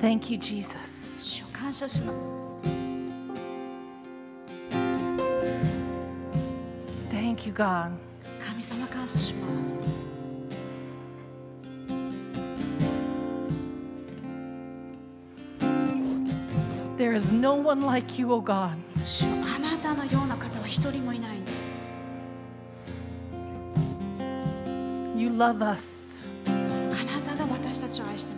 Thank you, Jesus. 主を感謝します Thank you, God. 神様感謝します There is no one like you, O God. 主よあなたのような方は一人もいないんです You love us. あなたが私たちを愛してます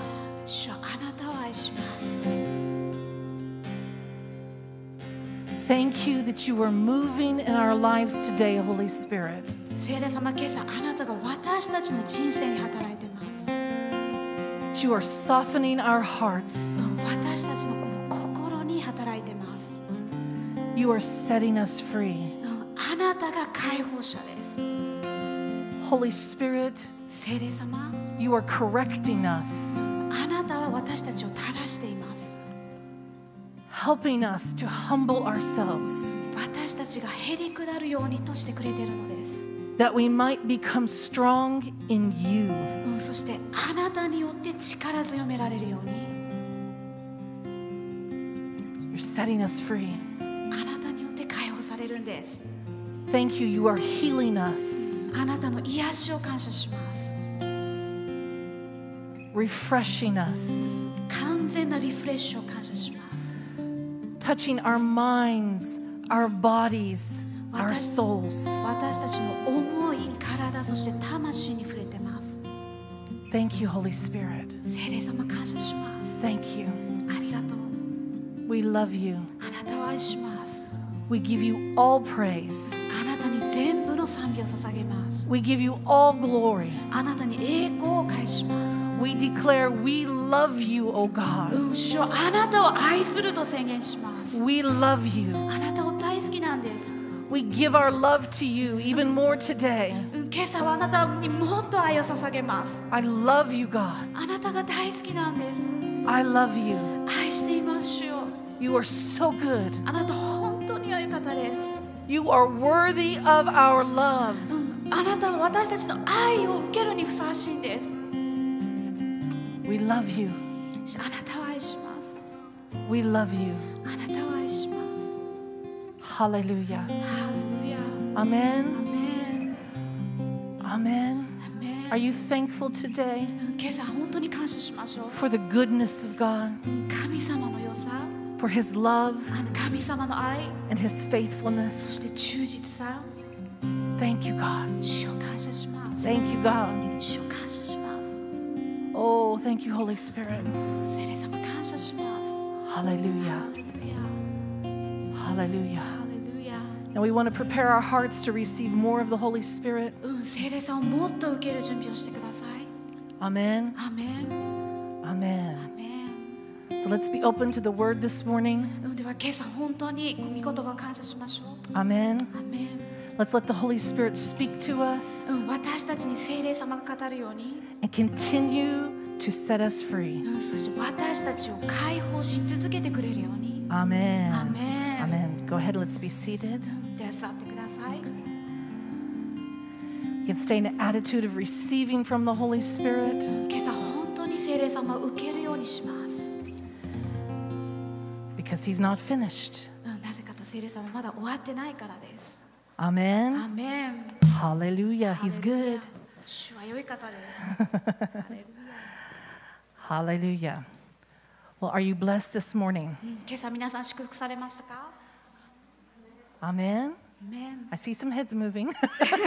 Thank you that you are moving in our lives today, Holy Spirit. 聖霊様今朝あなたが私たちの人生に働いてます That you are softening our hearts. 私たちのこの心に働いてます、 You are setting us free. うんあなたが解放者です Holy Spirit, 聖霊様 you are correcting us, あなたは私たちを正しています Helping us to humble ourselves, 私たちがへり下るようにとしてくれているのです、that we might become strong in you. うん、そしてあなたによって力強められるように You're setting us free. あなたによって解放されるんです Thank you, you are healing us, あなたの癒しを感謝します refreshing us, 完全なリフレッシュを感謝します touching our minds, our bodies, our 私 souls. 私たちの思い体そして魂に触れてます Thank you, Holy Spirit. 聖霊様感謝します Thank you. ありがとう We love you. あなたを愛します We give you all praise. あなたに全部の賛美を捧げます We give you all glory. あなたに栄光を返します We declare we love you, O God. うん主よあなたを愛すると宣言します We love you. あなたを大好きなんです We give our love to you even more today. うん今朝はあなたにもっと愛を捧げます I love you, God. あなたが大好きなんです I love you. 愛しています主よ You are so good. あなた本当に良い方です You are worthy of our love. うんあなたは私たちの愛を受けるにふさわしいんです We love you. We love you. Hallelujah. Hallelujah. Amen. Amen. Amen. Are you thankful today for the goodness of God, for His love and His faithfulness? Thank you, God. Thank you, God. Oh, thank you, Holy Spirit. Hallelujah. Hallelujah. Hallelujah. And we want to prepare our hearts to receive more of the Holy Spirit. Amen. Amen. Amen. So let's be open to the word this morning. Amen. Amen. アメン Let's let the Holy Spirit speak to us うん私たちに聖霊様が語るように and continue to set us free. うんそして私たちを解放し続けてくれるように Amen. Amen. Amen. Go ahead, let's be seated. では座ってください You can stay in an attitude of receiving from the Holy Spirit. 今朝本当に聖霊様を受けるようにします because he's not finished. うんなぜかと聖霊様まだ終わってないからです Amen. Amen. Hallelujah. He's good. Hallelujah. Well, are you blessed this morning? Amen. Amen. I see some heads moving.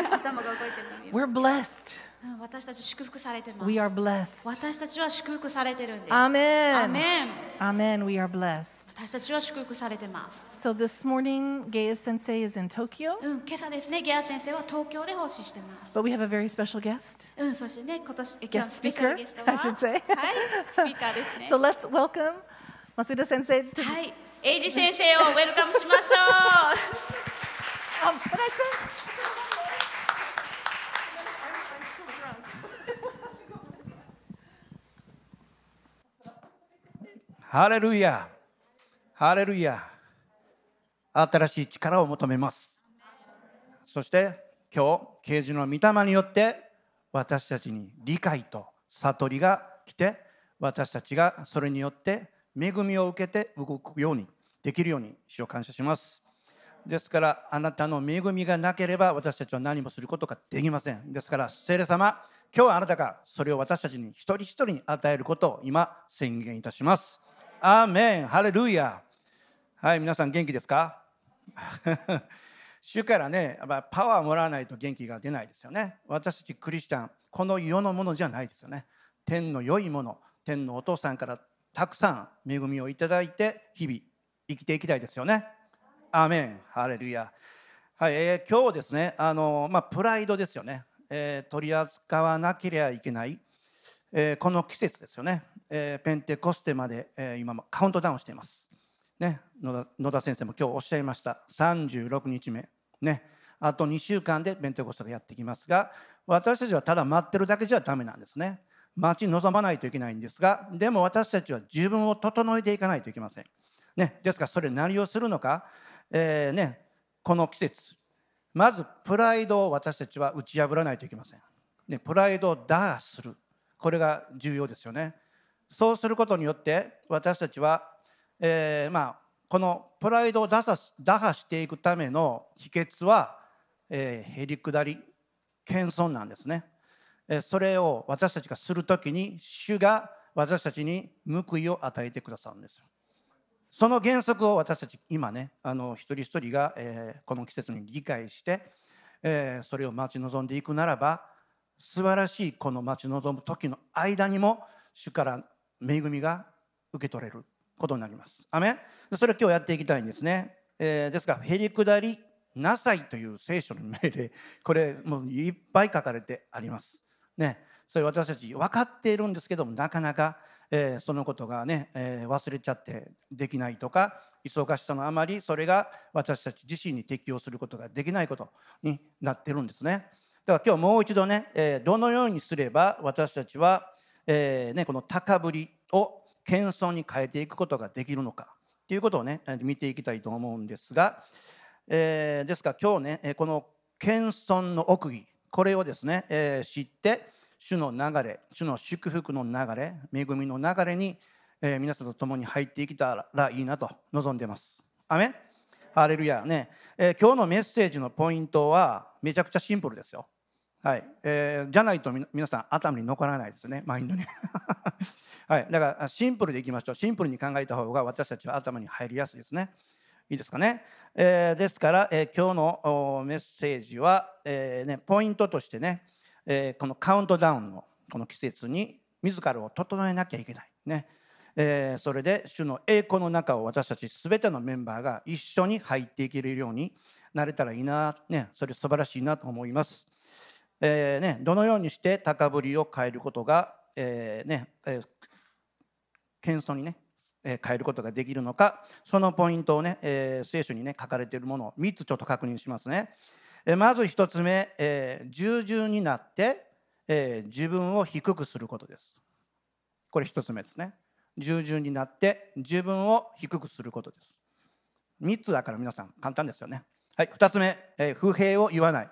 We're blessed. 私たち祝福されてます。We are blessed. 私たちは祝福されてるんです。Amen. Amen. Amen. We are blessed. 私たちは祝福されてます。So this morning, Gaya Sensei is in Tokyo. うん、今朝ですね、ゲア先生は東京で奉仕してます。But we have a very special guest. うん、そしてね、今年、今日 speaker, I should say. はい、スピーカーですね。So let's welcome Masuda Sensei to. はい、エイジ先生をウェルカムしましょう。um, what I said? ハレルヤハレルヤ新しい力を求めます。そして今日啓示の御霊によって私たちに理解と悟りが来て私たちがそれによって恵みを受けて動くようにできるように主を感謝します。ですからあなたの恵みがなければ私たちは何もすることができません。ですから聖霊様今日はあなたがそれを私たちに一人一人に与えることを今宣言いたします。アーメンハレルヤはい皆さん元気ですか？主からねパワーもらわないと元気が出ないですよね。私たちクリスチャンこの世のものじゃないですよね。天の良いもの天のお父さんからたくさん恵みをいただいて日々生きていきたいですよね。アーメンハレルヤはい、えー、今日ですねあの、まあ、プライドですよね、えー、取り扱わなければいけない、えー、この季節ですよね、え、ペンテコステまで、えー、今カウントダウンしています。ね野田野田先生も今日おっしゃいました。36日目。ね。あと2週間でペンテコステがやってきますが私たちはただ待ってるだけじゃダメなんですね。待ち望まないといけないんですがでも私たちは自分を整えていかないといけません、ね、ですからそれ何をするのか。えー、ね、この季節。まずプライドを私たちは打ち破らないといけません、ね、プライドを打破する。これが重要ですよね。そうすることによって私たちは、えー、まあ、このプライドを打破していくための秘訣は、えー、へりくだり謙遜なんですね、えそれを私たちがする時に主が私たちに報いを与えてくださるんです。その原則を私たち今ねあの一人一人が、えー、この季節に理解して、えー、それを待ち望んでいくならば素晴らしいこの待ち望む時の間にも主から恵みが受け取れることになります。アメそれを今日やっていきたいんですね。えー、ですがへりくだりなさいという聖書の命令 これもういっぱい書かれてあります。ね、それ私たち分かっているんですけどもなかなかえー、そのことがね、えー、忘れちゃってできないとか忙しさのあまりそれが私たち自身に適応することができないことになってるんですね。だから今日もう一度ね、え、どのようにすれば私たちは、えーね、この高ぶりを謙遜に変えていくことができるのかということをね見ていきたいと思うんですが、えー、ですから今日ねこの謙遜の奥義これをですね、えー、知って主の流れ主の祝福の流れ恵みの流れに、えー、皆さんと共に入っていけたらいいなと望んでます。アメハレルヤね、えー、今日のメッセージのポイントはめちゃくちゃシンプルですよ。はい、えー、じゃないと皆さん頭に残らないですよね。マインドに。はい、だからシンプルでいきましょう。シンプルに考えた方が私たちは頭に入りやすいですね。いいですかね？えー、ですから、えー、今日のメッセージは、えーね、ポイントとしてねえー、このカウントダウンのこの季節に自らを整えなきゃいけない。ね、えー、それで主の栄光の中を私たち全てのメンバーが一緒に入っていけるようになれたらいいな、ね、それ素晴らしいなと思います、えーね、どのようにして高ぶりを変えることが、えーねえー、謙遜にねえ変えることができるのかそのポイントをね、えー、聖書にね書かれているものを3つちょっと確認しますね。えまず1つ目、えー、従順になって、えー、自分を低くすることです。これ1つ目ですね。従順になって自分を低くすることです。3つだから皆さん簡単ですよね。はい2つ目、えー、不平を言わない。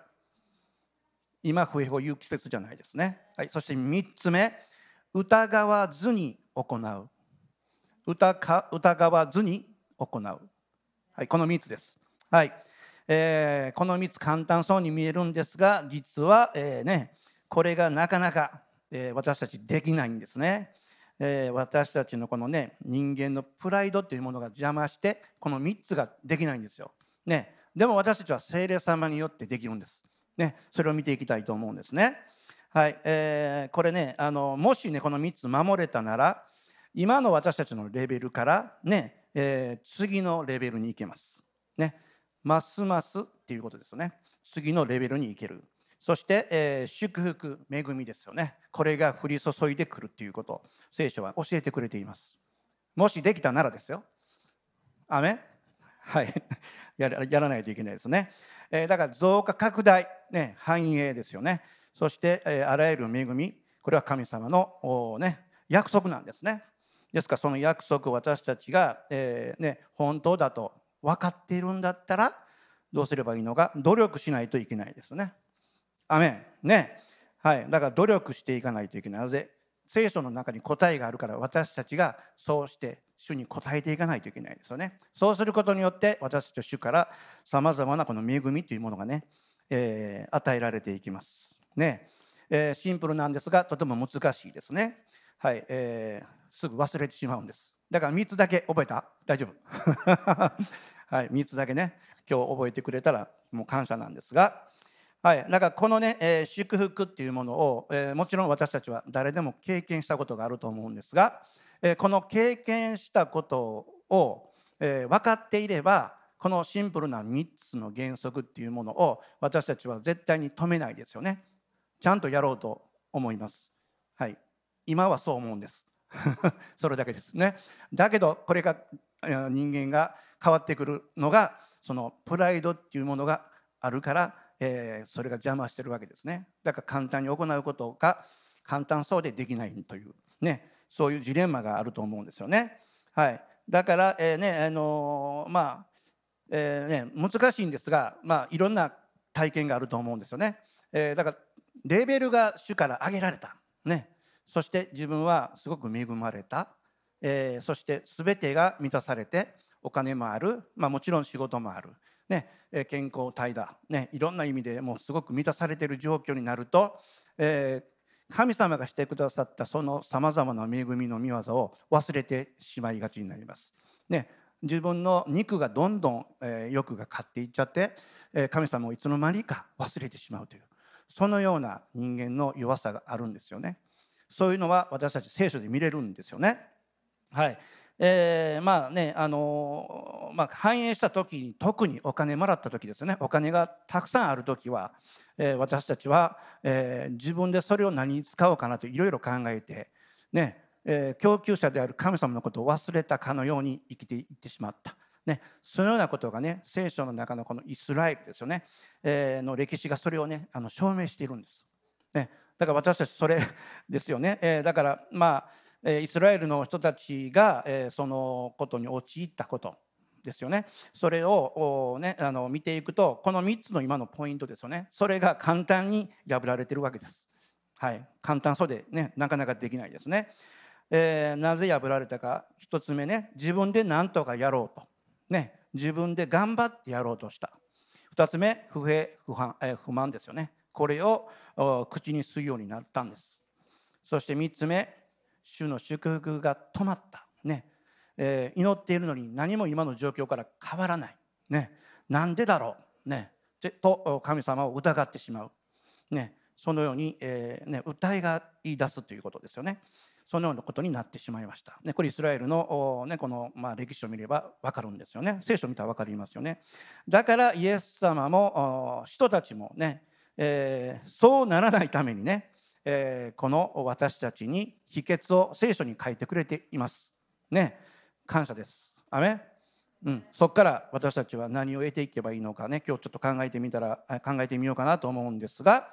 今不平を言う季節じゃないですね、はい、そして3つ目疑わずに行う。疑わずに行う、はい、この3つです。はい。えー、この3つ簡単そうに見えるんですが実は、えー、ね、これがなかなか、えー、私たちできないんですね、え私たちのこのね人間のプライドっていうものが邪魔してこの3つができないんですよ、ね、でも私たちは聖霊様によってできるんです、ね、それを見ていきたいと思うんですね。はい、えこれねあのもしねこの3つ守れたなら今の私たちのレベルからね、え次のレベルに行けます。ねますますっていうことですよね。次のレベルに行ける。そして、えー、祝福恵みですよね。これが降り注いでくるっていうこと。聖書は教えてくれています。もしできたならですよ。アメはい。やらないといけないですね、えー、だから増加拡大、ね、繁栄ですよね。そして、えー、あらゆる恵みこれは神様の、ね、約束なんですね。ですからその約束を私たちが、えーね、本当だと分かっているんだったらどうすればいいのか努力しないといけないですね。アメン。ね。はい、だから努力していかないといけない。なぜ？聖書の中に答えがあるから私たちがそうして主に答えていかないといけないですよね。そうすることによって私たちは主からさまざまなこの恵みというものがね、えー、与えられていきます。ね、えー、シンプルなんですがとても難しいですね。はい、えー、すぐ忘れてしまうんです。だから3つだけ覚えた？大丈夫？はい。3つだけね今日覚えてくれたらもう感謝なんですが。はい、だかこのね、えー、祝福っていうものを、えー、もちろん私たちは誰でも経験したことがあると思うんですが、え、この経験したことを、え分かっていればこのシンプルな3つの原則っていうものを私たちは絶対に止めないですよね。ちゃんとやろうと思います。はい、今はそう思うんです。それだけですね。だけどこれが人間が変わってくるのがそのプライドっていうものがあるからえー、それが邪魔してるわけですねだから簡単に行うことが簡単そうでできないというねそういうジレンマがあると思うんですよね。はい、だから、えー、ねあのー、まあ、えー、ね、難しいんですが、まあ、いろんな体験があると思うんですよね。えー、だからレベルが主から上げられた、ね、そして自分はすごく恵まれた、えー、そして全てが満たされてお金もある、まあ、もちろん仕事もある。ね、健康体だ、ね、いろんな意味でもうすごく満たされている状況になると、えー、神様がしてくださったそのさまざまな恵みの御業を忘れてしまいがちになります。ね、自分の肉がどんどん、えー、欲が勝っていっちゃって、えー、神様をいつの間にか忘れてしまうというそのような人間の弱さがあるんですよね。そういうのは私たち聖書で見れるんですよね。はい、えー、まあねあのー、まあ、繁栄した時に特にお金もらった時ですよねお金がたくさんある時は、えー、私たちは、えー、自分でそれを何に使おうかなといろいろ考えてね、えー、供給者である神様のことを忘れたかのように生きていってしまった。ね、そのようなことがね聖書の中のこのイスラエルですよね、えー、の歴史がそれをねあの証明しているんです。ね、だから私たちそれですよね、えー、だからまあイスラエルの人たちがえそのことに陥ったことですよね。それを、ね、あの見ていくとこの3つの今のポイントですよね。それが簡単に破られてるわけです。はい、簡単そうで、ね、なかなかできないですね。えー、なぜ破られたか。1つ目ね自分で何とかやろうと、ね、自分で頑張ってやろうとした。2つ目不平不満,、えー、不満ですよね。これを口にするようになったんです。そして3つ目主の祝福が止まった、ね。えー、祈っているのに何も今の状況から変わらない、ね、なんでだろう、ね、と神様を疑ってしまう、ね、そのように、えーね、歌いが言い出すということですよね。そのようなことになってしまいました。ね、これイスラエルの,、ね、この、まあ、歴史を見れば分かるんですよね。聖書を見たら分かりますよね。だからイエス様も人たちもね、えー、そうならないためにねえー、この私たちに秘訣を聖書に書いてくれています。ね、感謝です。アメうん、そこから私たちは何を得ていけばいいのかね。今日ちょっと考えてみたら考えてみようかなと思うんですが、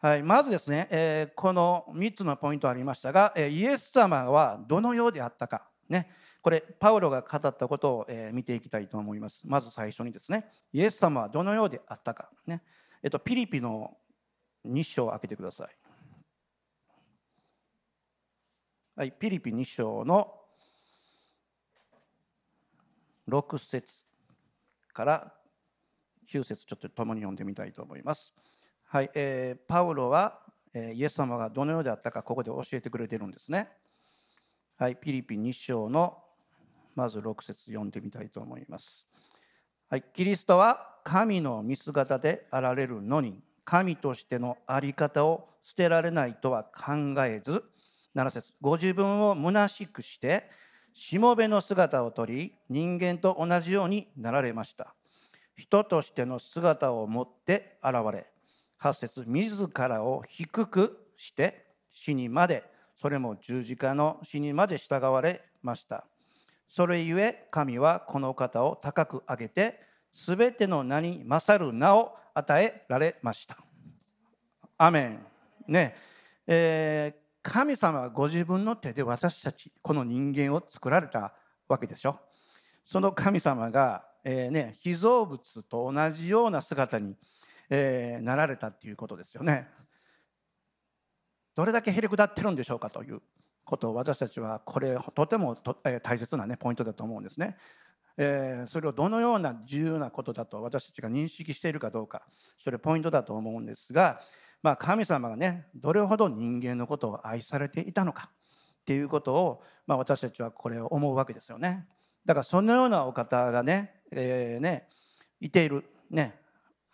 はい、まずですね、えー、この3つのポイントありましたが、えー、イエス様はどのようであったか、ね、これパウロが語ったことを、えー、見ていきたいと思います。まず最初にですね。イエス様はどのようであったか、ね。えっと、ピリピの2章を開けてください。はい、ピリピ2章の6節から9節ちょっと共に読んでみたいと思います。はい、えー、パウロは、え、イエス様がどのようであったかここで教えてくれてるんですね。はい、ピリピン2章のまず6節読んでみたいと思います。はい、キリストは神の見姿であられるのに神としての在り方を捨てられないとは考えず7節ご自分を虚しくしてしもべの姿をとり人間と同じようになられました。人としての姿を持って現れ8節自らを低くして死にまでそれも十字架の死にまで従われました。それゆえ神はこの方を高く上げてすべての名に勝る名を与えられました。アメン。ね。えー神様はご自分の手で私たちこの人間を作られたわけでしょその神様が、えーね、被造物と同じような姿に、えー、なられたっていうことですよねどれだけへりくだってるんでしょうかということを私たちはこれとてもと、えー、大切な、ね、ポイントだと思うんですね。え、それをどのような重要なことだと私たちが認識しているかどうかそれポイントだと思うんですが、まあ、神様がねどれほど人間のことを愛されていたのかっていうことを、まあ、私たちはこれを思うわけですよね。だからそのようなお方がね,、えーね、いている、ね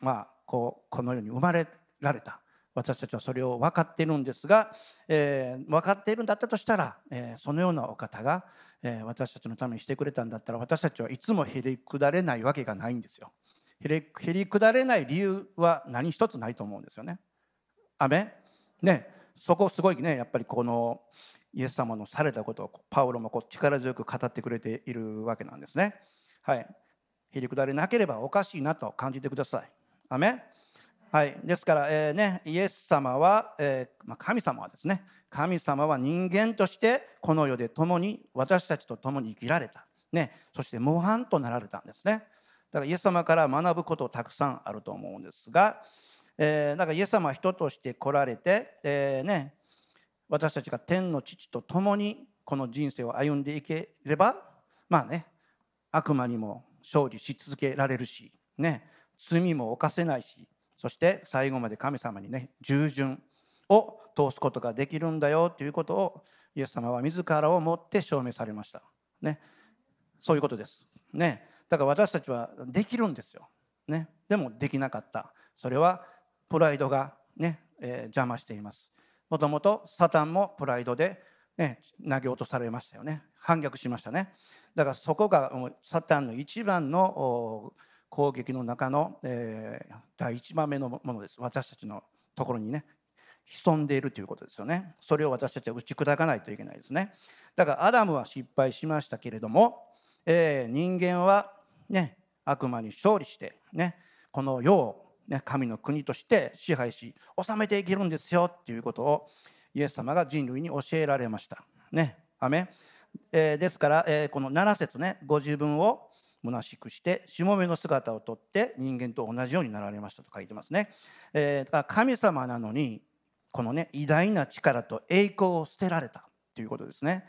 まあ、こうこのように生まれられた私たちはそれを分かっているんですが、えー、分かっているんだったとしたら、えー、そのようなお方が、えー、私たちのためにしてくれたんだったら私たちはいつもへりくだれないわけがないんですよ。へりへりくだれない理由は何一つないと思うんですよね。アメね。そこすごいね。やっぱりこのイエス様のされたことをパウロもこう力強く語ってくれているわけなんですね。はい。へりくだれなければおかしいなと感じてください。アメはい、ですから、えーね、イエス様は、えーまあ、神様はですね。神様は人間としてこの世で共に私たちと共に生きられた、ね、そして模範となられたんですね。だからイエス様から学ぶことたくさんあると思うんですが、えー、だかイエス様は人として来られて、えーね、私たちが天の父と共にこの人生を歩んでいければまあね悪魔にも勝利し続けられるし、ね、罪も犯せないしそして最後まで神様にね従順を通すことができるんだよということをイエス様は自らをもって証明されました。ね、そういうことです。ね、だから私たちはできるんですよ。ね、でもできなかった。それはプライドがね、えー、邪魔しています。もともとサタンもプライドで、ね、投げ落とされましたよね。反逆しましたね。だからそこがサタンの一番の攻撃の中の、えー、第一番目のものです私たちのところにね潜んでいるということですよねそれを私たちは打ち砕かないといけないですねだからアダムは失敗しましたけれども、えー、人間はね悪魔に勝利してねこの世を、ね、神の国として支配し治めていけるんですよっていうことをイエス様が人類に教えられましたねアメ、えー、ですから、えー、この7節ねご自分を虚しくしてしもべの姿をとって人間と同じようになられましたと書いてますね。えー、神様なのにこのね偉大な力と栄光を捨てられたということですね。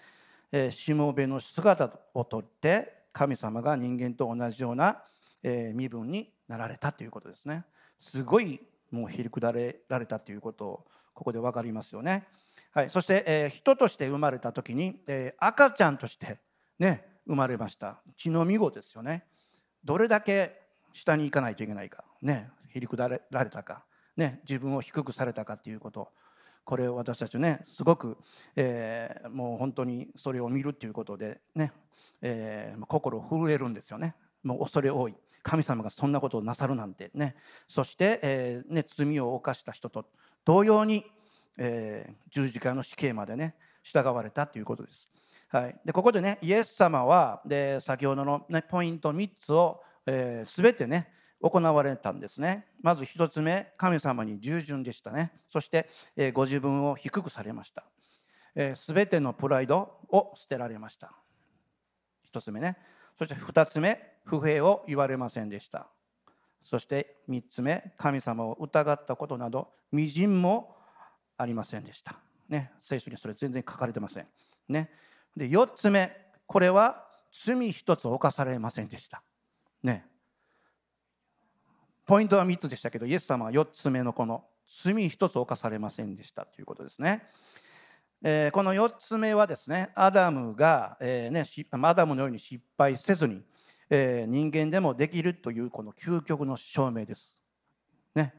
えー、しもべの姿をとって神様が人間と同じような、えー、身分になられたということですね。すごいもうひりくだれられたということをここで分かりますよね。はい、そして、えー、人として生まれた時に、えー、赤ちゃんとしてね生まれました。血の見子ですよね。どれだけ下に行かないといけないか。ね。へりくだられたか、ね、自分を低くされたかっていうこと。これを私たちねすごく、えー、もう本当にそれを見るっていうことでね、えー、心震えるんですよね。もう恐れ多い。神様がそんなことをなさるなんてね。そして、えーね、罪を犯した人と同様に、えー、十字架の死刑までね従われたということです。はい、でここでねイエス様はで先ほどの、ね、ポイント3つを、えー、全てね行われたんですね。まず1つ目神様に従順でしたね。そして、え、ご自分を低くされました、えー、全てのプライドを捨てられました。1つ目ね。そして2つ目不平を言われませんでした。そして3つ目神様を疑ったことなどみじんもありませんでした。ね聖書にそれ全然書かれてません。ね。で4つ目これは罪一つ犯されませんでした。ね。ポイントは3つでしたけどイエス様は4つ目のこの罪一つ犯されませんでしたということですね。えー、この4つ目はですねアダムが、えーね、アダムのように失敗せずに、えー、人間でもできるというこの究極の証明です。ね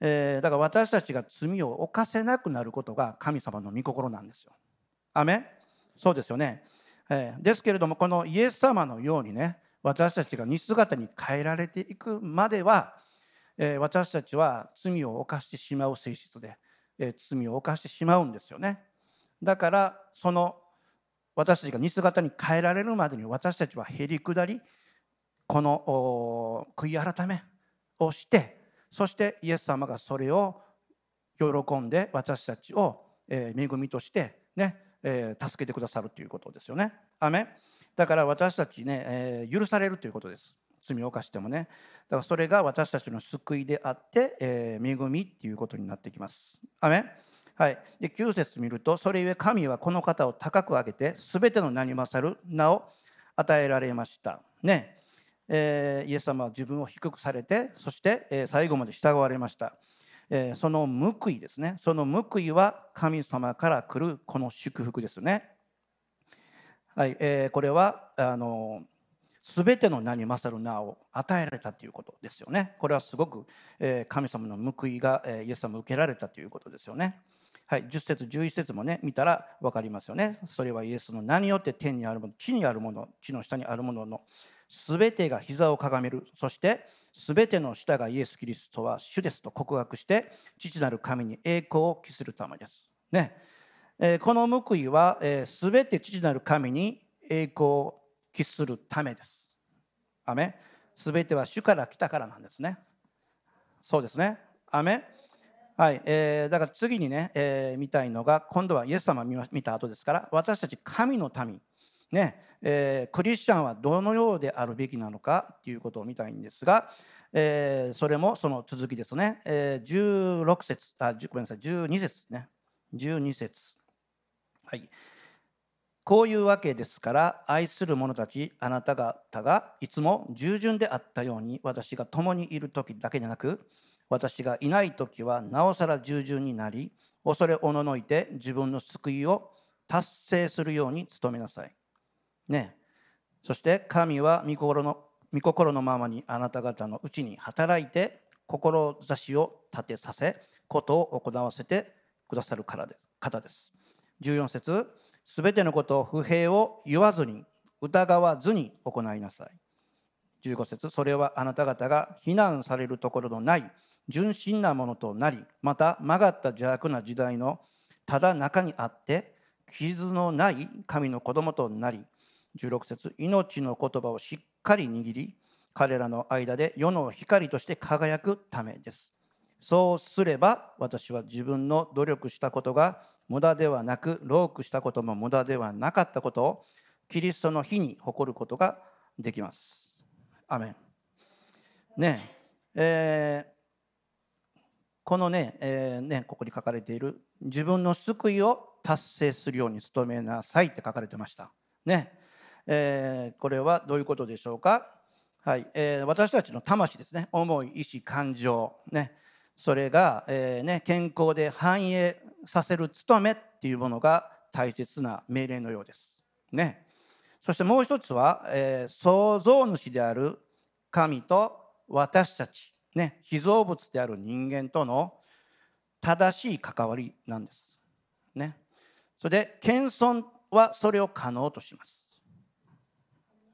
えー、だから私たちが罪を犯せなくなることが神様の御心なんですよ。アメそうですよね、えー、ですけれどもこのイエス様のようにね私たちが似姿に変えられていくまでは、えー、私たちは罪を犯してしまう性質で、え、罪を犯してしまうんですよねだからその私たちが似姿に変えられるまでに私たちはへりくだりこの悔い改めをしてそしてイエス様がそれを喜んで私たちをえー、恵みとしてね、えー、助けてくださるということですよね。アメだから私たちね、えー、許されるということです。罪を犯してもね。だからそれが私たちの救いであって、え、恵みっていうことになってきます。アメはい、で9節見るとそれゆえ神はこの方を高く上げて全ての名に勝る名を与えられました。ねえー、イエス様は自分を低くされてそして、えー、最後まで従われました。えー、その報いですねその報いは神様から来るこの祝福ですね。はいえー、これはあの全ての名に勝る名を与えられたということですよね。これはすごく、えー、神様の報いが、えー、イエス様受けられたということですよね。はい、10節11節もね見たら分かりますよね。それはイエスの名によって天にあるもの地にあるもの地の下にあるものの全てが膝をかがめるそして全ての舌がイエス・キリストは主ですと告白して父なる神に栄光を期するためです。ねえー、この報いは、えー、全て父なる神に栄光を期するためです。アメ全ては主から来たからなんですね。そうですね。アメはい、えー、だから次にね、えー、見たいのが今度はイエス様を見た後ですから私たち神の民ねえー、クリスチャンはどのようであるべきなのかということを見たいんですが、えー、それもその続きですね、えー、16節あごめんなさい12節ね。12節。はい。こういうわけですから愛する者たちあなた方がいつも従順であったように私が共にいる時だけでなく私がいない時はなおさら従順になり恐れおののいて自分の救いを達成するように努めなさい。ね、そして神は御心の御心のままにあなた方のうちに働いて志を立てさせことを行わせてくださるからです方です。14節すべてのことを不平を言わずに疑わずに行いなさい。15節それはあなた方が非難されるところのない純真なものとなりまた曲がった邪悪な時代のただ中にあって傷のない神の子供となり16節命の言葉をしっかり握り彼らの間で世の光として輝くためです。そうすれば私は自分の努力したことが無駄ではなく労苦したことも無駄ではなかったことをキリストの日に誇ることができます。アメン。ねえー、このね,、えー、ねここに書かれている自分の救いを達成するように努めなさいって書かれてました。ね。えー、これはどういうことでしょうか、はい。えー、私たちの魂ですね。思い意志感情。ね。それが、えーね、健康で繁栄させる務めっていうものが大切な命令のようです。ね、そしてもう一つは、えー、創造主である神と私たち、ね、被造物である人間との正しい関わりなんです。ね、それで謙遜はそれを可能とします。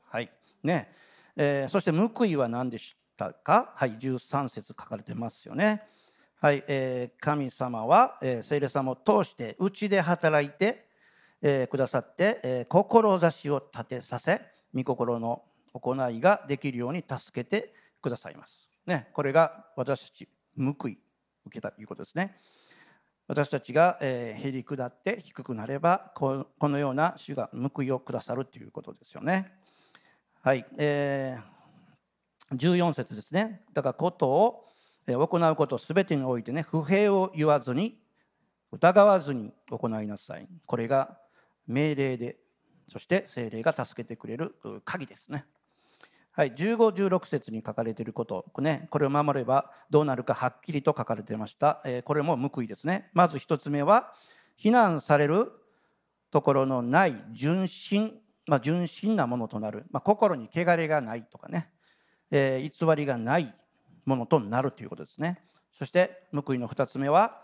はいねえー、そして報いは何でしたか、はい、13節書かれてますよね。はいえー、神様は、えー、聖霊様を通してうちで働いて、えー、くださって、えー、志を立てさせ御心の行いができるように助けてくださいます。ね、これが私たち報い受けたということですね。私たちが、えー、へり下って低くなればこのような主が報いをくださるということですよね。はい、えー、14節ですね。だからことを行うことすべてにおいてね、不平を言わずに、疑わずに行いなさい。これが命令で、そして精霊が助けてくれる鍵ですね。はい、15、16節に書かれていること、ね、これを守ればどうなるかはっきりと書かれていました。えー、これも報いですね。まず1つ目は、非難されるところのない純真まあ、純真なものとなる、まあ、心に汚れがないとかね、えー、偽りがないものとなるということですね。そして報いの2つ目は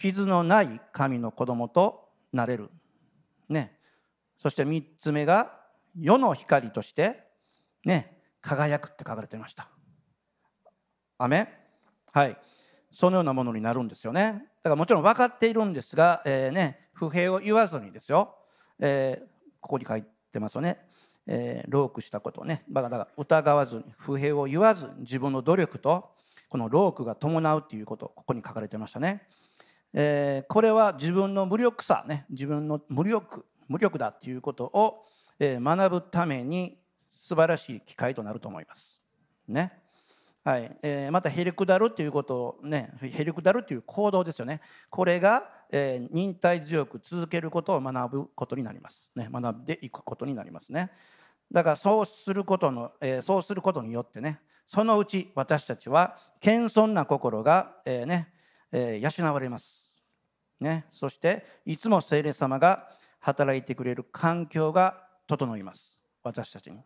傷のない神の子供となれる、ね、そして3つ目が世の光として、ね、輝くって書かれていました。アメはい。そのようなものになるんですよね。だからもちろん分かっているんですが、えーね、不平を言わずにですよ、えー、ここに書いてますよね。えー、ロークしたことをね。だから疑わずに不平を言わず自分の努力とこのロークが伴うっていうことここに書かれてましたね。えー、これは自分の無力さね。自分の無力無力だということを、えー、学ぶために素晴らしい機会となると思います。ね。はい。えー、またへりくだるということをねへりくだるという行動ですよね。これが、えー、忍耐強く続けることを学ぶことになります、ね、学んでいくことになりますね。だからそうすることの、えー、そうすることによってねそのうち私たちは謙遜な心が、えー、ねえー、養われます、ね、そしていつも聖霊様が働いてくれる環境が整います。私たちに。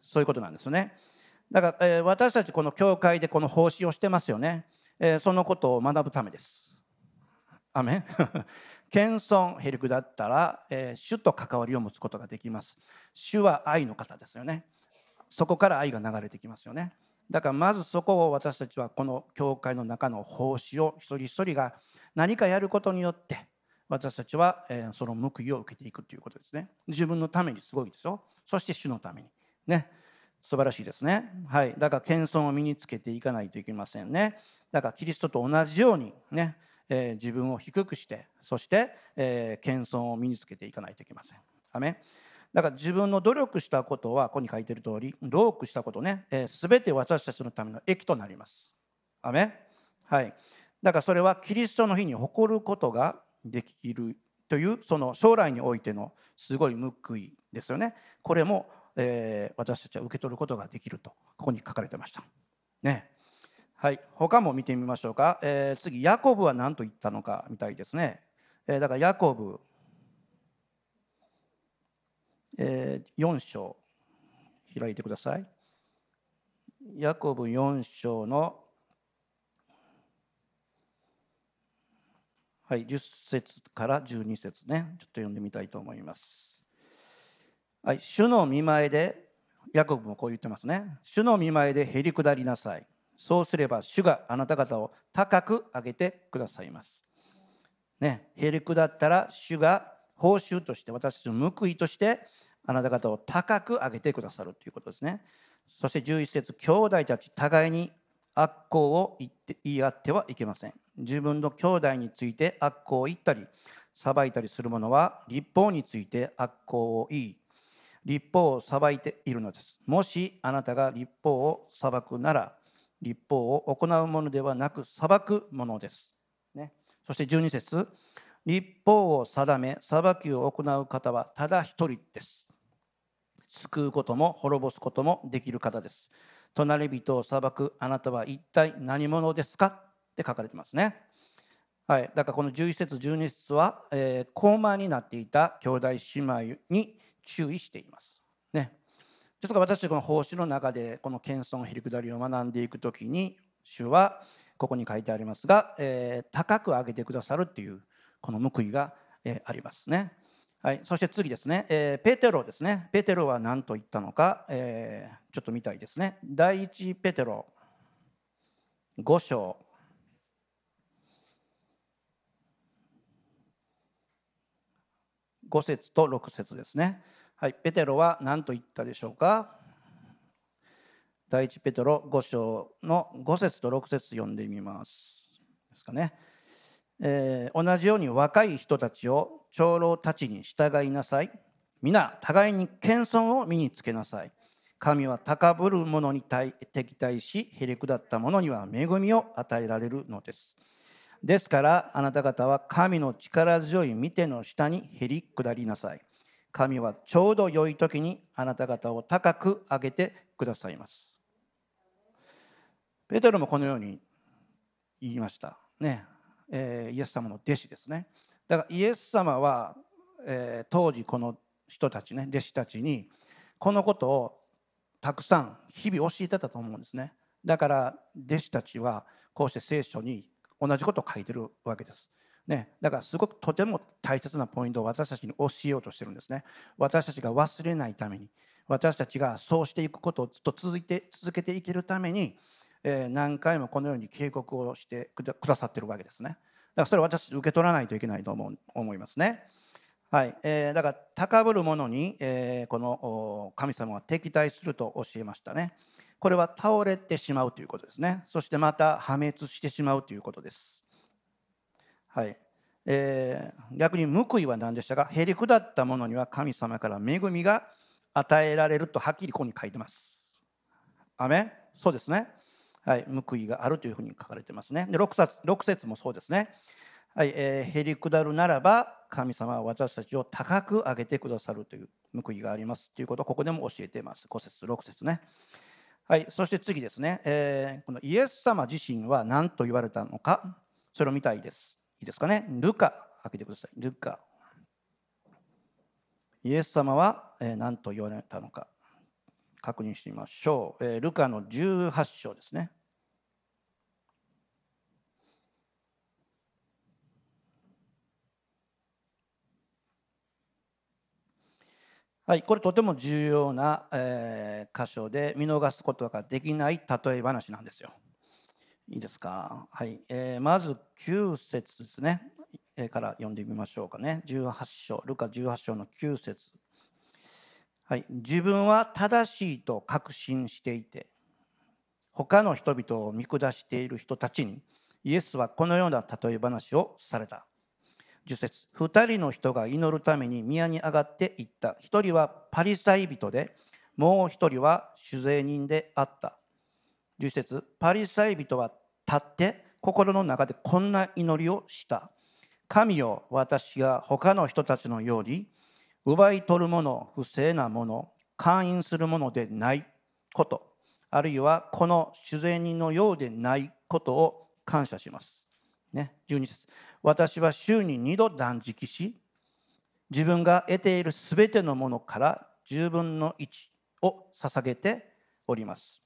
そういうことなんですよね。だから、えー、私たちこの教会でこの奉仕をしてますよね、えー、そのことを学ぶためです。アメン。謙遜ヘリクだったら、えー、主と関わりを持つことができます。主は愛の方ですよね。そこから愛が流れてきますよね。だからまずそこを私たちはこの教会の中の奉仕を一人一人が何かやることによって私たちは、え、その報いを受けていくということですね。自分のためにすごいですよ。そして主のために。ね素晴らしいですね。はい。だから謙遜を身につけていかないといけませんね。だからキリストと同じようにね、えー、自分を低くして、そして、えー、謙遜を身につけていかないといけません。アメだから自分の努力したことは、ここに書いてる通り、労苦したことね、す、えー、て私たちのための益となります。アメはい。だからそれはキリストの日に誇ることができるという、その将来においてのすごい報いですよね。これもえー、私たちは受け取ることができるとここに書かれてました。ね。はい、他も見てみましょうか、えー、次ヤコブは何と言ったのかみたいですね、えー、だからヤコブ、えー、4章開いてください。ヤコブ4章のはい、10節から12節ね。ちょっと読んでみたいと思います。はい、主の見前で、ヤコブもこう言ってますね。主の見前でへり下りなさい。そうすれば主があなた方を高く上げてくださいます。ね、へり下ったら主が報酬として私たちの報いとしてあなた方を高く上げてくださるということですね。そして11節兄弟たち互いに悪行を言って言い合ってはいけません。自分の兄弟について悪行を言ったり裁いたりする者は立法について悪行を言い立法を裁いているのです。もしあなたが立法を裁くなら、立法を行うものではなく裁くものです。ね、そして12節立法を定め、裁きを行う方はただ一人です。救うことも滅ぼすこともできる方です。隣人を裁くあなたは一体何者ですか？って書かれてますね。はい、だからこの11節12節は、えー、高慢になっていた兄弟姉妹に注意しています。ね、ですから私たちこの奉仕の中でこの謙遜へりくだりを学んでいく時に主はここに書いてありますが、えー、高く上げてくださるっていうこの報いが、えー、ありますね。はい、そして次ですね、えー、ペテロですね。ペテロは何と言ったのか、えー、ちょっと見たいですね。第一ペテロ5章5節と6節ですね。はい、ペテロは何と言ったでしょうか？第一ペテロ5章の5節と6節読んでみます。ですかね。えー、同じように若い人たちを長老たちに従いなさい。皆、互いに謙遜を身につけなさい。神は高ぶる者に敵対し、へりくだった者には恵みを与えられるのです。ですからあなた方は神の力強い見ての下にへり下りなさい。神はちょうど良い時にあなた方を高く上げてくださいます。ペテロもこのように言いました。ね、えー、イエス様の弟子ですね。だからイエス様は、えー、当時この人たちね弟子たちにこのことをたくさん日々教えてたと思うんですね。だから弟子たちはこうして聖書に同じことを書いてるわけです。ね、だからすごくとても大切なポイントを私たちに教えようとしてるんですね。私たちが忘れないために私たちがそうしていくことをずっと続いて続けていけるために、えー、何回もこのように警告をしてくださってるわけですね。だからそれを私受け取らないといけないと思う思いますね。はいえー、だから高ぶる者に、えー、この神様は敵対すると教えましたね。これは倒れてしまうということですねそしてまた破滅してしまうということですはいえー、逆に報いは何でしたか？へり下った者には神様から恵みが与えられるとはっきりここに書いてます。アメそうですね。はい、報いがあるというふうに書かれてますね。で 6, 冊6節もそうですね。はい、えー、へり下るならば神様は私たちを高く上げてくださるという報いがありますということをここでも教えています。5節6節ね。はい、そして次ですね、えー、このイエス様自身は何と言われたのか、それを見たいです。いいですかね？ルカ、開けてください。ルカ。イエス様は何と言われたのか、確認してみましょう。え、ルカの18章ですね。はい、これとても重要な、えー、箇所で見逃すことができない例え話なんですよ。いいですか？はい、えー、まず9節ですね、えー、から読んでみましょうかね。18章、ルカ18章の9節。はい、自分は正しいと確信していて、他の人々を見下している人たちに、イエスはこのような例え話をされた。10節。2人の人が祈るために宮に上がっていった。1人はパリサイ人でもう1人は酒税人であった。10節。パリサイ人は立って心の中でこんな祈りをした。神よ私が他の人たちのように奪い取るもの不正なもの勧誘するものでないことあるいはこの酒税人のようでないことを感謝します。ね、12節。私は週に2度断食し自分が得ているすべてのものから10分の1を捧げております。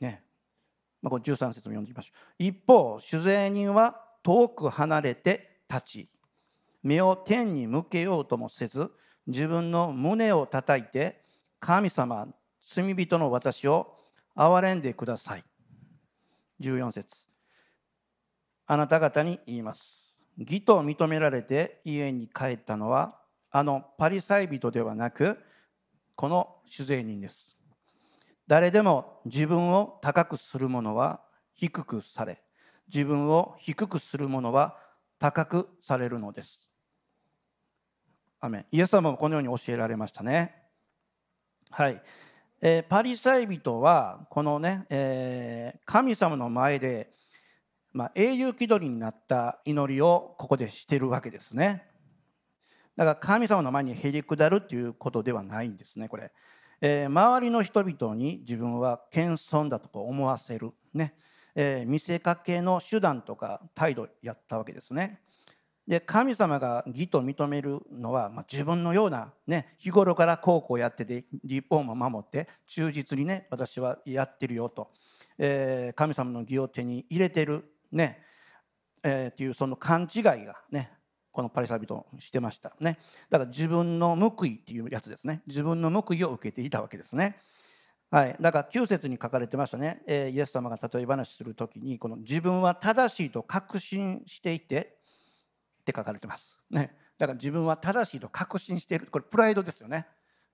ね。まあ、これ13節も読んでみましょう。一方酒税人は遠く離れて立ち目を天に向けようともせず自分の胸を叩いて神様罪人の私を憐れんでください。14節あなた方に言います。義と認められて家に帰ったのはあのパリサイ人ではなくこの酒税人です。誰でも自分を高くする者は低くされ自分を低くする者は高くされるのです。アメイエス様もこのように教えられましたね。はい。えー、パリサイ人はこのね、えー、神様の前でまあ、英雄気取りになった祈りをここでしてるわけですねだから神様の前にへり下るっていうことではないんですねこれ、えー、周りの人々に自分は謙遜だとか思わせるね、えー、見せかけの手段とか態度やったわけですね。で神様が義と認めるのは、まあ、自分のような、ね、日頃から孝行やってて立法も守って忠実にね私はやってるよと、えー、神様の義を手に入れてるね。えー、っていうその勘違いがねこのパリサビトしてましたね。だから自分の報いっていうやつですね。自分の報いを受けていたわけですね。はい、だから9節に書かれてましたね、えー、イエス様が例え話する時にこの自分は正しいと確信していてって書かれてます、ね、だから自分は正しいと確信している。これプライドですよね。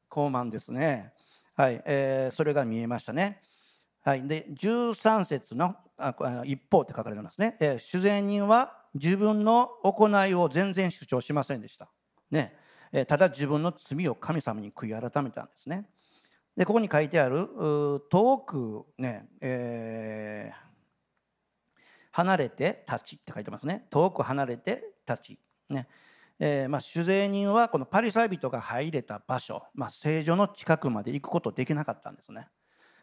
高慢ですね。はい、えー、それが見えましたね。はい、で13節の一方って書かれてますね、えー、主税人は自分の行いを全然主張しませんでした、ね、ただ自分の罪を神様に悔い改めたんですね。でここに書いてある遠くね、えー、離れて立ちって書いてますね。遠く離れて立ち。ね。えーまあ、主税人はこのパリサイ人が入れた場所、まあ、聖女の近くまで行くことできなかったんですね。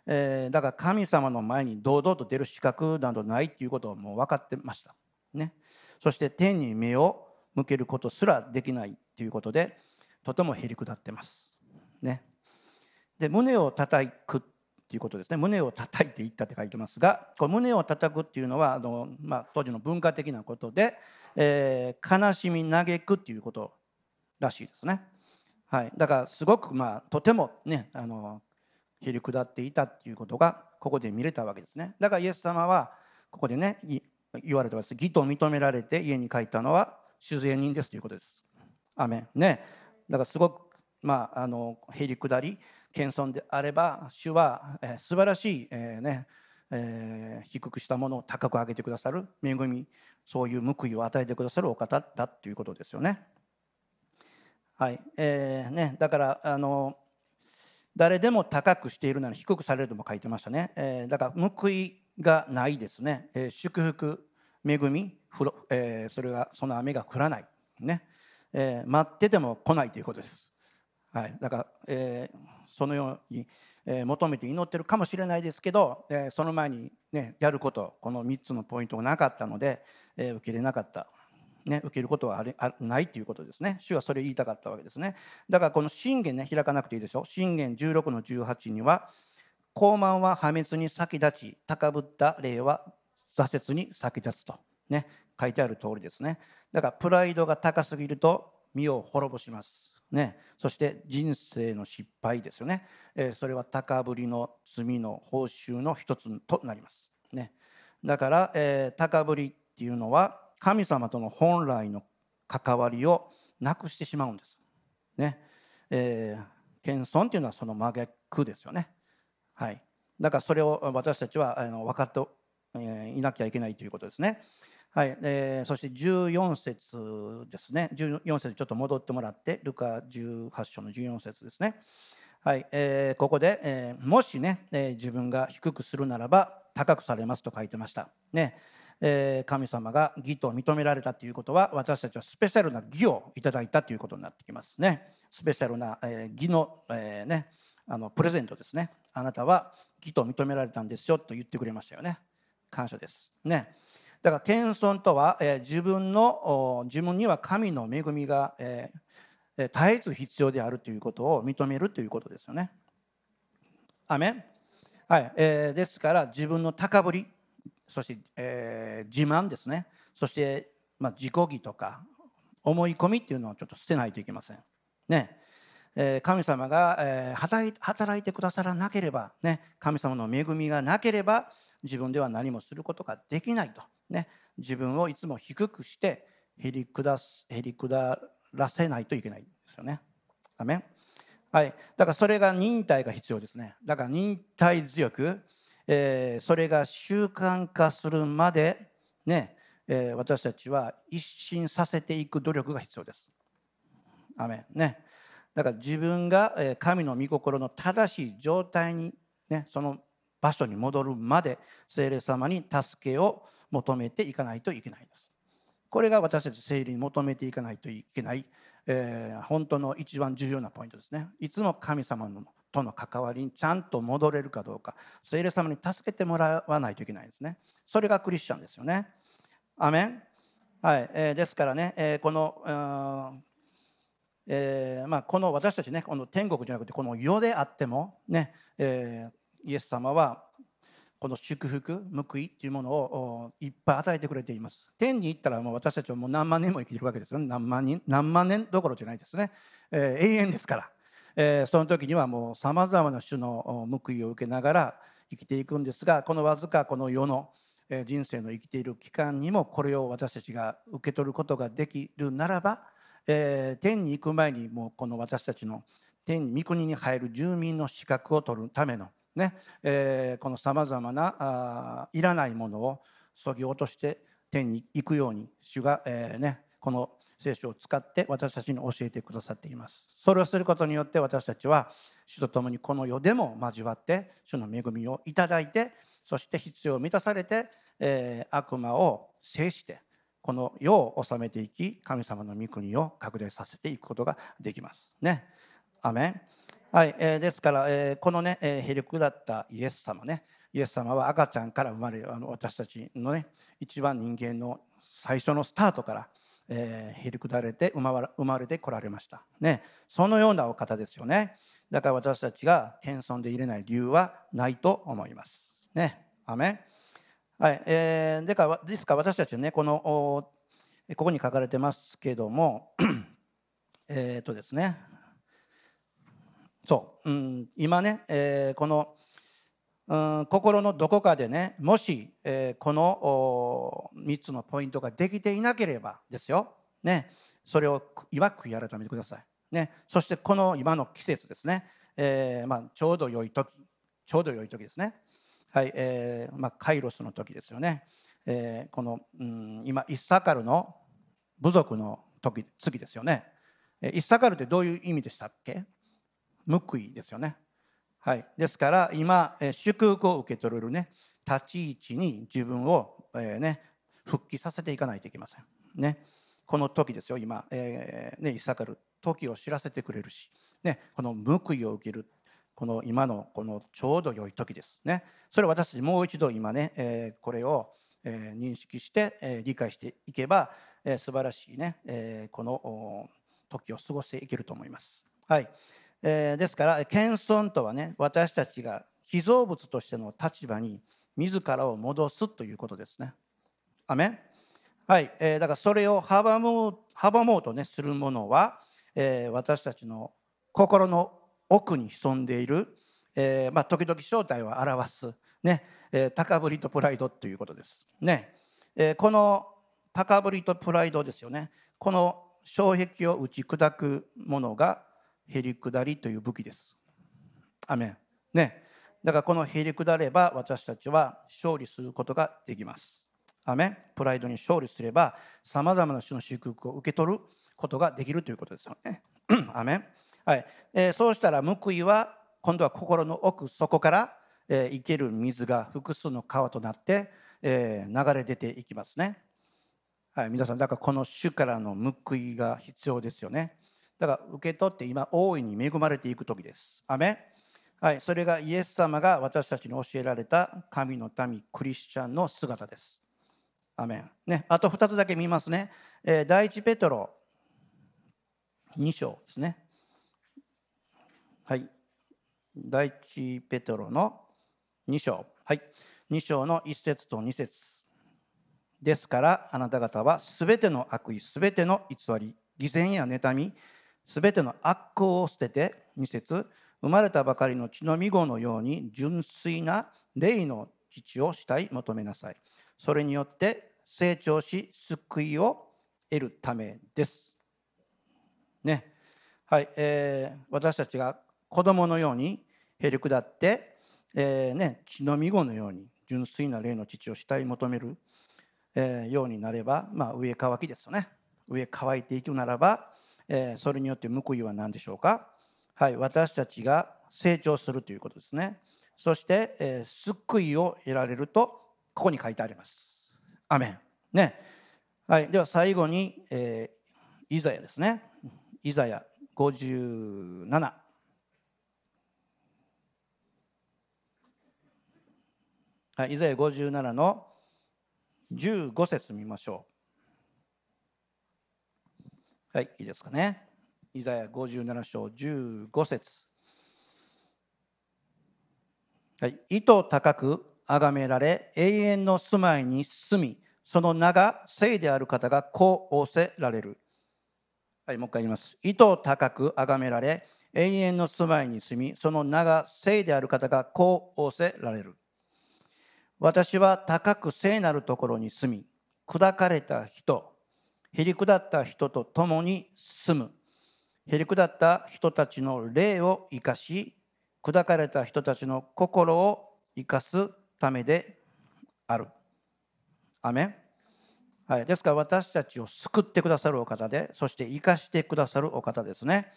えー、だから神様の前に堂々と出る資格などないっていうことをもう分かってました。ね、そして天に目を向けることすらできないということでとてもへりくだってます。ね、で胸を叩くっていうことですね胸を叩いていったって書いてますがこれ胸を叩くっていうのはあの、まあ、当時の文化的なことで、えー、悲しみ嘆くっていうことらしいですね。はい、だからすごく、まあ、とてもねあのへり下っていたっていうことがここで見れたわけですねだからイエス様はここでね言われてます。義と認められて家に帰ったのは酒税人ですということです。アメね。だからすごくまああのへり下り謙遜であれば主は、えー、素晴らしい、えー、ねえー、低くしたものを高く上げてくださる恵みそういう報いを与えてくださるお方だということですよね。はい。えーね、だからあの誰でも高くしているなら低くされるとも書いてましたね、えー、だから報いがないですね、えー、祝福恵みふろ、えー、それがその雨が降らないね、えー、待ってても来ないということです、はい、だから、えー、そのように、えー、求めて祈ってるかもしれないですけど、えー、その前に、ね、やることこの3つのポイントがなかったので、えー、受け入れなかったね、受けることはあれあないということですね。主はそれを言いたかったわけですね。だからこの信玄ね、開かなくていいでしょ。信玄16の18には、高慢は破滅に先立ち、高ぶった霊は挫折に先立つと、ね、書いてある通りですね。だからプライドが高すぎると身を滅ぼします。ね、そして人生の失敗ですよね、えー、それは高ぶりの罪の報酬の一つとなります、ね、だから、えー、高ぶりっていうのは神様との本来の関わりをなくしてしまうんです。ねえー、謙遜というのはその真逆ですよね。はい、だからそれを私たちはあの分かっていなきゃいけないということですね。はいえー、そして14節ですね14節ちょっと戻ってもらってルカ18章の14節ですね。はいえー、ここで、えー、もしね、えー、自分が低くするならば高くされますと書いてました。ねえ神様が義と認められたということは私たちはスペシャルな義をいただいたということになってきますね。スペシャルな、え義の,、えね、あのプレゼントですね。あなたは義と認められたんですよと言ってくれましたよね。感謝です。ね。だから謙遜とは、え自分の自分には神の恵みが、え絶えず必要であるということを認めるということですよね。アメンはい、えー、ですから自分の高ぶりそして、えー、自慢ですねそして、まあ、自己義とか思い込みっていうのをちょっと捨てないといけません。ね、神様が、働いてくださらなければ、ね、神様の恵みがなければ自分では何もすることができないと、ね、自分をいつも低くしてへり下すへり下らせないといけないんですよね。アメンはい、だからそれが忍耐が必要ですね。だから忍耐強くえー、それが習慣化するまでね、えー、私たちは一新させていく努力が必要です。アメね。だから自分が神の御心の正しい状態に、ね、その場所に戻るまで聖霊様に助けを求めていかないといけないです。これが私たち聖霊に求めていかないといけない、えー、本当の一番重要なポイントですね。いつも神様のとの関わりにちゃんと戻れるかどうか聖霊様に助けてもらわないといけないですねそれがクリスチャンですよねアメンはい、えー、ですからね、えー、この、えー、まあ、この私たちねこの天国じゃなくてこの世であってもね、えイエス様はこの祝福報いっていうものをいっぱい与えてくれています。天に行ったらもう私たちはもう何万年も生きてるわけですよね。何万人何万年どころじゃないですね、え永遠ですから。えその時にはもうさまざまな種の報いを受けながら生きていくんですがこのわずかこの世の人生の生きている期間にもこれを私たちが受け取ることができるならば、え天に行く前にもうこの私たちの天御国に入る住民の資格を取るためのね、えこのさまざまないらないものをそぎ落として天に行くように主が、えね、この聖書を使って私たちに教えてくださっています。それをすることによって私たちは主と共にこの世でも交わって主の恵みをいただいてそして必要を満たされて、えー、悪魔を制してこの世を治めていき神様の御国を拡大させていくことができます。ね。アメン。はい、えー、ですから、えー、このね、えー、へりくだったイエス様ね。イエス様は赤ちゃんから生まれるあの私たちのね一番人間の最初のスタートからえー、へりくだれて生まれてこられました、ね、そのようなお方ですよね。だから私たちが謙遜で入れない理由はないと思います。ね。アメン。はいえー、でかですから私たちねこのここに書かれてますけども えっとですね。そう、うん、今ね、えー、このうん心のどこかでねもし、えー、この3つのポイントができていなければですよ、ね、それを今悔い改めてください、ね、そしてこの今の季節ですね、えー、まあ、ちょうど良い時ちょうど良い時ですね、はいえーまあ、カイロスの時ですよね、えー、この、うん、今イッサカルの部族の時次ですよね。えイッサカルってどういう意味でしたっけ？報いですよね。はい、ですから今え祝福を受け取れるね立ち位置に自分を、えー、ね、復帰させていかないといけません。ね、この時ですよ今、えー、ね、イッサカル時を知らせてくれるし、ね、この報いを受けるこの今のこのちょうど良い時です。ね、それを私もう一度今ね、え、これを、え、認識して、え、理解していけば、えー、素晴らしいね、え、この時を過ごしていけると思います。はい。えー、ですから謙遜とはね私たちが被造物としての立場に自らを戻すということですね。アメはい、えー、だからそれを阻もう阻もうと、ね、するものは、えー、私たちの心の奥に潜んでいる、えーまあ、時々正体を表す、ねえー、高ぶりとプライドということです。ねえー、この高ぶりとプライドですよねこの障壁を打ち砕くものがへりくだりという武器です。アメン。ね。だからこのへりくだれば私たちは勝利することができます。アメン。プライドに勝利すればさまざまな種の祝福を受け取ることができるということですよね。アメン。はい。えー、そうしたら報いは今度は心の奥底から、えー、生ける水が複数の川となって、えー、流れ出ていきますね。はい、皆さんだからこの主からの報いが必要ですよね。だから受け取って今大いに恵まれていく時です。アメはい、それがイエス様が私たちに教えられた神の民クリスチャンの姿です。アメンね、あと2つだけ見ますね。えー、第一ペトロ2章ですね。はい。第一ペトロの2章。はい。2章の1節と2節ですからあなた方はすべての悪意、すべての偽り、偽善や妬み、すべての悪行を捨てて2節生まれたばかりの血のみ子のように純粋な霊の父をしたい求めなさいそれによって成長し救いを得るためですねはい、えー、私たちが子供のようにへりくだって、えーね、血のみ子のように純粋な霊の父をしたい求める、えー、ようになれば、まあ、上乾きですよね。上乾いていくならばえそれによって報いは何でしょうか。はい私たちが成長するということですね。そして、え救いを得られるとここに書いてあります。アメン。ね。はいでは最後に、えー、イザヤですね。イザヤ57はい、イザヤ57の15節見ましょう。はい、いいですかね。イザヤ57章15節はい、意図高く崇められ、永遠の住まいに住み、その名が聖である方がこう仰せられる。はい、もう一回言います。意図高く崇められ、永遠の住まいに住み、その名が聖である方がこう仰せられる。私は高く聖なるところに住み、砕かれた人、へりくだった人と共に住むへりくだった人たちの霊を生かし砕かれた人たちの心を生かすためである。アメンはい、ですから私たちを救ってくださるお方でそして生かしてくださるお方ですね。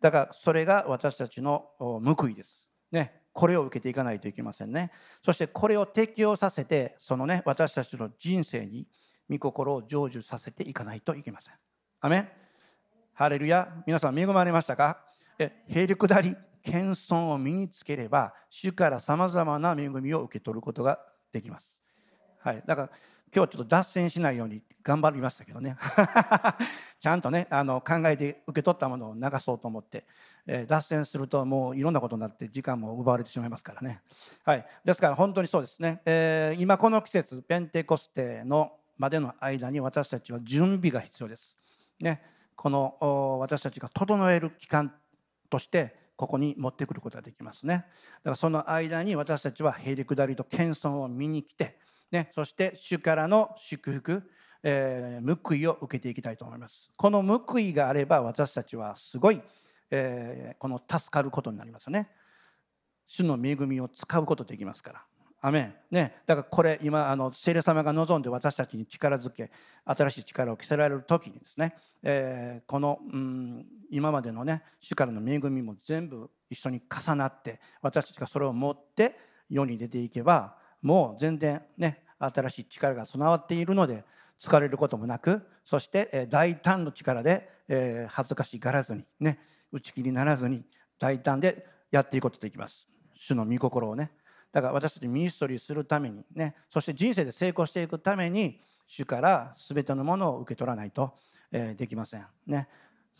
だからそれが私たちの報いです。ね、これを受けていかないといけませんね。そしてこれを適用させてそのね私たちの人生に御心を成就させていかないといけません。アメンハレルヤ皆さん恵まれましたか？えへりくだり謙遜を身につければ主からさまざまな恵みを受け取ることができます。はい、だから今日ちょっと脱線しないように頑張りましたけどね。ちゃんとねあの考えて受け取ったものを流そうと思って、えー、脱線するともういろんなことになって時間も奪われてしまいますからね、はい、ですから本当にそうですね、えー、今この季節ペンテコステのまでの間に私たちは準備が必要です。ね、この私たちが整える期間としてここに持ってくることができますね。だからその間に私たちはへりくだりと謙遜を見に来て、ね、そして主からの祝福、えー、報いを受けていきたいと思います。この報いがあれば私たちはすごい、えー、この助かることになりますよね。主の恵みを使うことできますから。アメンね、だからこれ今あの聖霊様が望んで私たちに力づけ新しい力を着せられる時にですね、えーこの、うん、今までのね主からの恵みも全部一緒に重なって私たちがそれを持って世に出ていけばもう全然ね新しい力が備わっているので疲れることもなくそして、大胆の力で、え恥ずかしがらずにね打ち切りならずに大胆でやっていくことできます。主の御心をね。だから私たちミニストリーするためにねそして人生で成功していくために主から全てのものを受け取らないと、えできません。ね。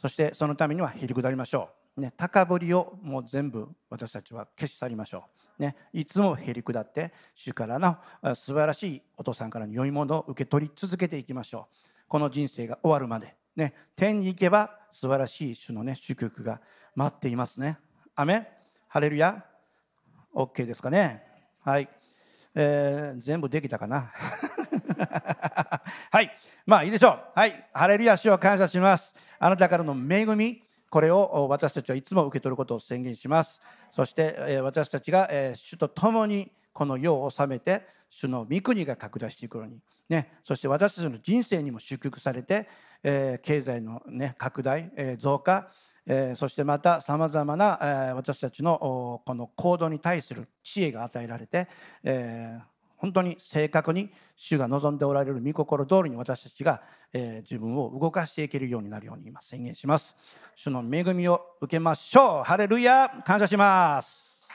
そしてそのためにはへりくだりましょう、ね、高ぶりをもう全部私たちは消し去りましょう、ね、いつもへりくだって主からの素晴らしいお父さんからの良いものを受け取り続けていきましょう。この人生が終わるまで、ね、天に行けば素晴らしい主のね祝福が待っていますね。アメハレルヤ。OK ですかね。はい、えー全部できたかな。はい。まあいいでしょう。はい。ハレルヤ主を感謝します。あなたからの恵みこれを私たちはいつも受け取ることを宣言します。そして、私たちが、主と共にこの世を治めて主の御国が拡大していくように、ね、そして私たちの人生にも祝福されて、え経済の、ね、拡大、え増加えそしてまたさまざまな、え私たちのこの行動に対する知恵が与えられて、えー本当に正確に主が望んでおられる御心通りに私たちが、えー自分を動かしていけるようになるように今宣言します。主の恵みを受けましょう。ハレルヤ感謝します。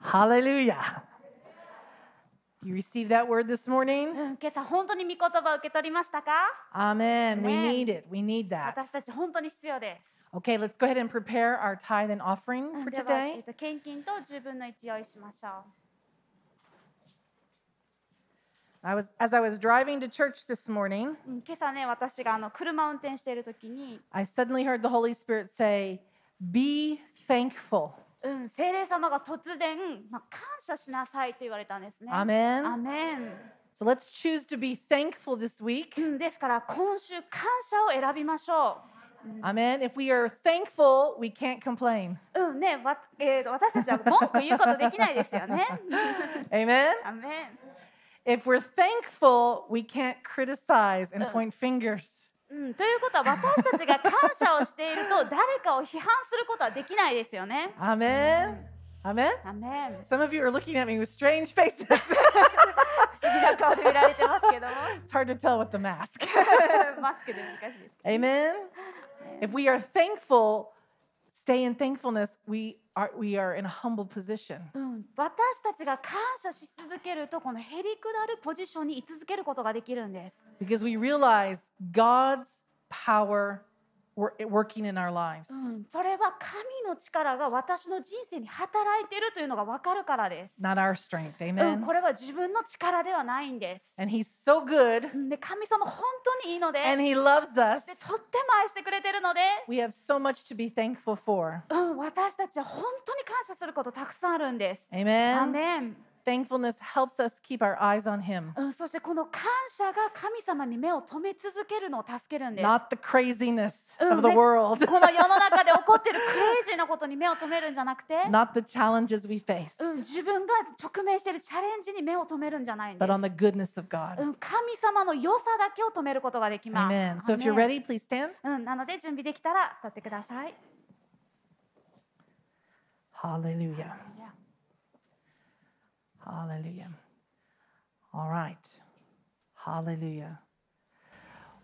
ハレルヤ。you receive that word this morning? うん、今朝本当に御言葉を受け取りましたか Amen. We Amen. need it. We need that. 私たち本当に必要です。 Okay, let's go ahead and prepare our tithe and offering うん for では、え today. っと献金と10分の1用意しましょう。 I was as I was driving to church this morning, うん今朝ね、私があの車を運転しているときに、 I suddenly heard the Holy Spirit say, "Be thankful." うん、聖霊様が突然、まあ、感謝しなさいと言われたんですね。Amen. アメン So let's choose to be thankful this week. うん、ですから今週感謝を選びましょ Amen. If we are thankful, we can't complain. う。うんね、わえーと私たちは文句言うことできないですよね。Amen. アメン If we're thankful, we can't criticize and point fingers. うん、ということは私たちが感謝をしていると誰かを批判することはできないですよね。Amen. Amen. アメン Some of you are looking at me with strange faces. 不思議な顔で見られてますけども it's hard to tell with the mask. マスクで難しいです。Amen. If we are thankful, stay in thankfulness, we are we are in a humble position. うん、私たちが感謝し続けるとこのへりくだるポジションに居続けることができるんです。 Because we realize God's power wor- working in our lives. うん、それは神の力が私の人生に働いているというのが分かるからです。Not our strength. うん、Amen. これは自分の力ではないんです。And He's so good うんで神様本当にいいので and He loves us. でとっても愛してくれてるので、We have so much to be thankful for. うん、私たちは本当に感謝することたくさんあるんです。ア Amen. Thankfulness helps us keep our eyes on Him, うん、そしてこの感謝が神様に目を留め続けるのを助けるんです。not the craziness うん of the ね world, この世の中で起こってるクレイジーなことに目を留めるんじゃなくて、not the challenges we face, うん、自分が直面しているチャレンジに目を留めるんじゃないんで but on the す。goodness of God. うん、神様の良さだけを止めることができます。Amen. So if you're ready, please stand. うん、なので準備できたら立ってください。Hallelujah. Hallelujah. All right. Hallelujah.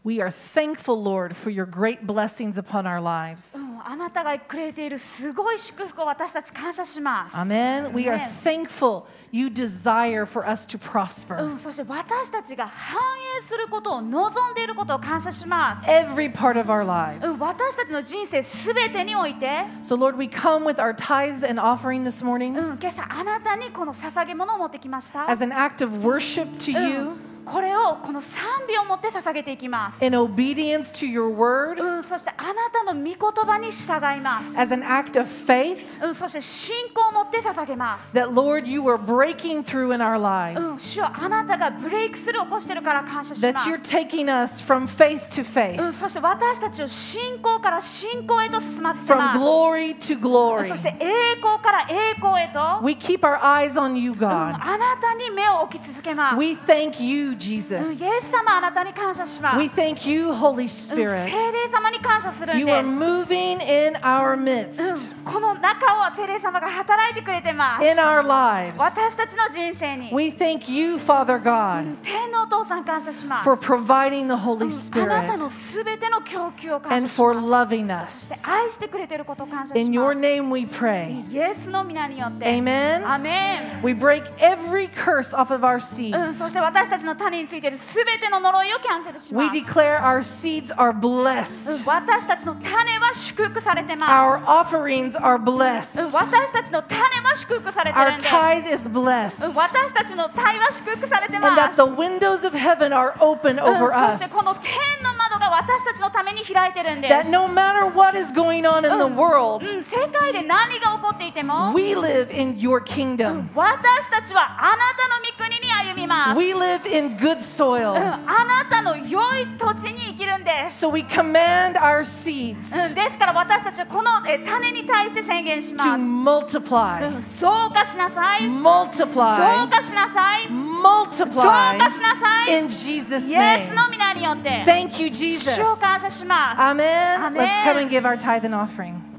We are thankful, Lord, for your great blessings upon our lives. うん、あなたがくれているすごい祝福を私たち感謝します。 Amen. We are Amen. thankful you desire for us to う prosper. ん、そして私たちが繁栄することを望んでいることを感謝します。 Every part of our lives. うん、私たちの人生すべてにおいて、 So, Lord, we come with our tithes and offering this う morning ん、今朝あなたにこの捧げ物を持ってきました。 as an act of worship to う you. ん これをこの賛美を持って捧げていきます、in obedience to your word うん、そしてあなたの御言葉に従います、as an act of faith うん、そして信仰を持って捧げます that, Lord, you are breaking through in our うん、lives, 主よあなたがブレイクスルーを起こしてるから感謝し that ます you're taking us from faith to うん、faith, そして私たちを信仰から信仰へと進ませてま from す glory to glory. そして栄光から栄光へと、We keep our eyes on you, うん God. あなたに目を置き続けます。We thank you, Jesus. We thank you, Holy Spirit. You are moving in our midst. In our lives. We thank you, Father God, for providing the Holy Spirit and for loving us. In your name we pray. Amen. Amen. We break every curse off of our seeds. たについているすべての呪いをキャンセルしま We す。declare our seeds are うん blessed. 私たちの種は祝福されてます。Our offerings are うん blessed. 私たちの種は祝福されてる Our んです。tithe is うん blessed. 私たちの体は祝福されて And ます that。the windows of heaven are open うん over そして us. この天の窓が私たちのために開いてるんです。That no matter what is going on in the world, うん、世界で何が起こっていても、we live in your kingdom. 私たちはあなたの御国に歩みます。We live in good うん soil. あなたの良い土地に生きるんです。 So we command our seeds うん、ですから私たちはこのえ種に対して宣言し to ます。う multiply, ん増加しなさい。増 multiply, 加しなさい。増 multiply 加しなさい。 in Jesus' イエス name. の皆によって。 Thank you, Jesus. 主を感謝します。 Amen. Amen. Let's come and give our tithe and offering.